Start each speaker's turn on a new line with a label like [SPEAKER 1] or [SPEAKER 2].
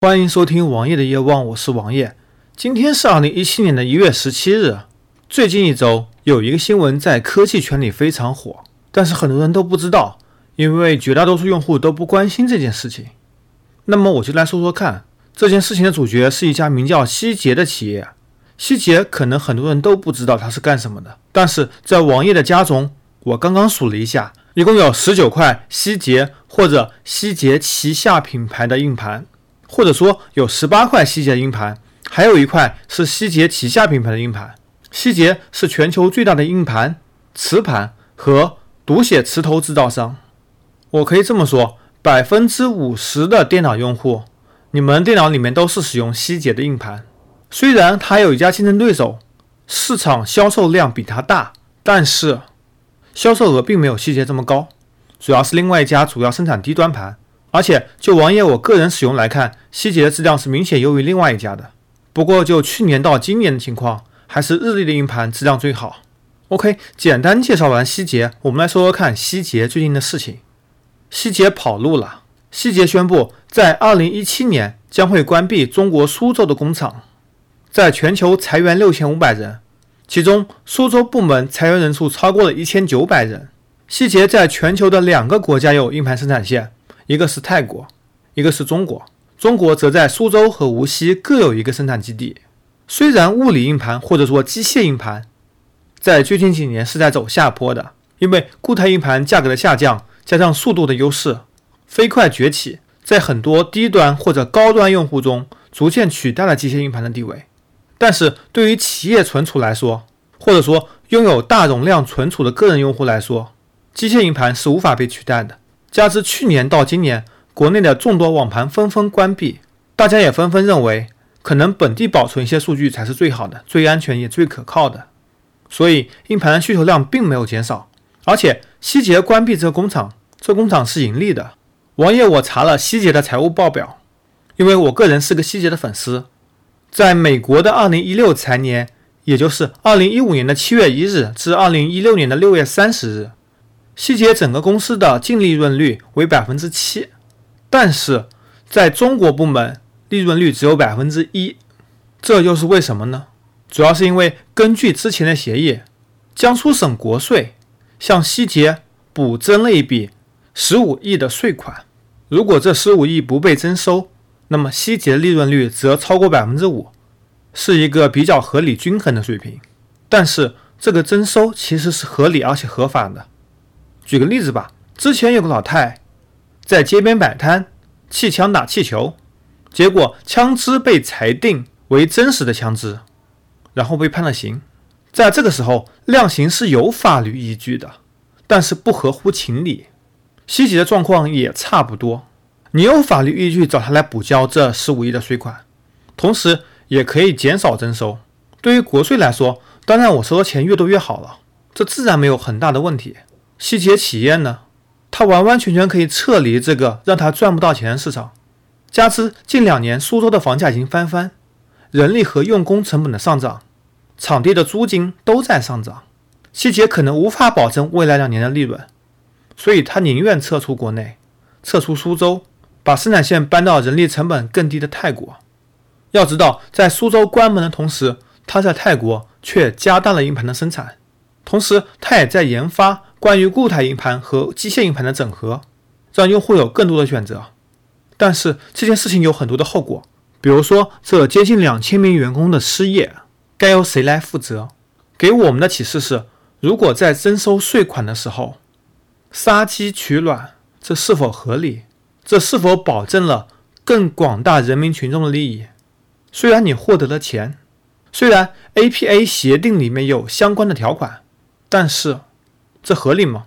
[SPEAKER 1] 欢迎收听王爷的夜望，我是王爷。今天是二零一七年的一月十七日。最近一周有一个新闻在科技圈里非常火，但是很多人都不知道，因为绝大多数用户都不关心这件事情。那么我就来说说看，这件事情的主角是一家名叫希捷的企业。希捷可能很多人都不知道它是干什么的，但是在王爷的家中，我刚刚数了一下，一共有十九块希捷或者希捷旗下品牌的硬盘。或者说有十八块希捷硬盘，还有一块是希捷旗下品牌的硬盘。希捷是全球最大的硬盘、磁盘和读写磁头制造商。我可以这么说，百分之五十的电脑用户，你们电脑里面都是使用希捷的硬盘。虽然它有一家竞争对手，市场销售量比它大，但是销售额并没有希捷这么高，主要是另外一家主要生产低端盘。而且就王爷我个人使用来看，希捷的质量是明显优于另外一家的。不过就去年到今年的情况，还是日立的硬盘质量最好。OK，简单介绍完希捷，我们来说说看希捷最近的事情。希捷跑路了，希捷宣布在二零一七年将会关闭中国苏州的工厂，在全球裁员六千五百人，其中苏州部门裁员人数超过了一千九百人。希捷在全球的两个国家有硬盘生产线。一个是泰国，一个是中国。中国则在苏州和无锡各有一个生产基地。虽然物理硬盘或者说机械硬盘在最近几年是在走下坡的，因为固态硬盘价格的下降加上速度的优势，飞快崛起，在很多低端或者高端用户中逐渐取代了机械硬盘的地位。但是对于企业存储来说，或者说拥有大容量存储的个人用户来说，机械硬盘是无法被取代的。加之去年到今年，国内的众多网盘纷纷关闭，大家也纷纷认为，可能本地保存一些数据才是最好的、最安全也最可靠的。所以硬盘需求量并没有减少，而且希捷关闭这个工厂，这工厂是盈利的。王爷，我查了希捷的财务报表，因为我个人是个希捷的粉丝，在美国的二零一六财年，也就是二零一五年的七月一日至二零一六年的六月三十日。希捷整个公司的净利润率为百分之七，但是在中国部门利润率只有百分之一，这又是为什么呢？主要是因为根据之前的协议，江苏省国税向希捷补征了一笔十五亿的税款，如果这十五亿不被征收，那么希捷利润率则超过百分之五，是一个比较合理均衡的水平。但是这个征收其实是合理而且合法的。举个例子吧，之前有个老太在街边摆摊，气枪打气球，结果枪支被裁定为真实的枪支，然后被判了刑。在这个时候，量刑是有法律依据的，但是不合乎情理。希吉的状况也差不多，你有法律依据找他来补交这十五亿的税款，同时也可以减少征收。对于国税来说，当然我收的钱越多越好了，这自然没有很大的问题。希捷企业呢，它完完全全可以撤离这个让它赚不到钱的市场。加之近两年苏州的房价已经翻番，人力和用工成本的上涨，场地的租金都在上涨，希捷可能无法保证未来两年的利润，所以他宁愿撤出国内，撤出苏州，把生产线搬到人力成本更低的泰国。要知道，在苏州关门的同时，他在泰国却加大了硬盘的生产，同时他也在研发。关于固态硬盘和机械硬盘的整合，让用户有更多的选择。但是这件事情有很多的后果，比如说这接近两千名员工的失业，该由谁来负责？给我们的启示是：如果在征收税款的时候杀鸡取卵，这是否合理？这是否保证了更广大人民群众的利益？虽然你获得了钱，虽然 APA 协定里面有相关的条款，但是。这合理吗？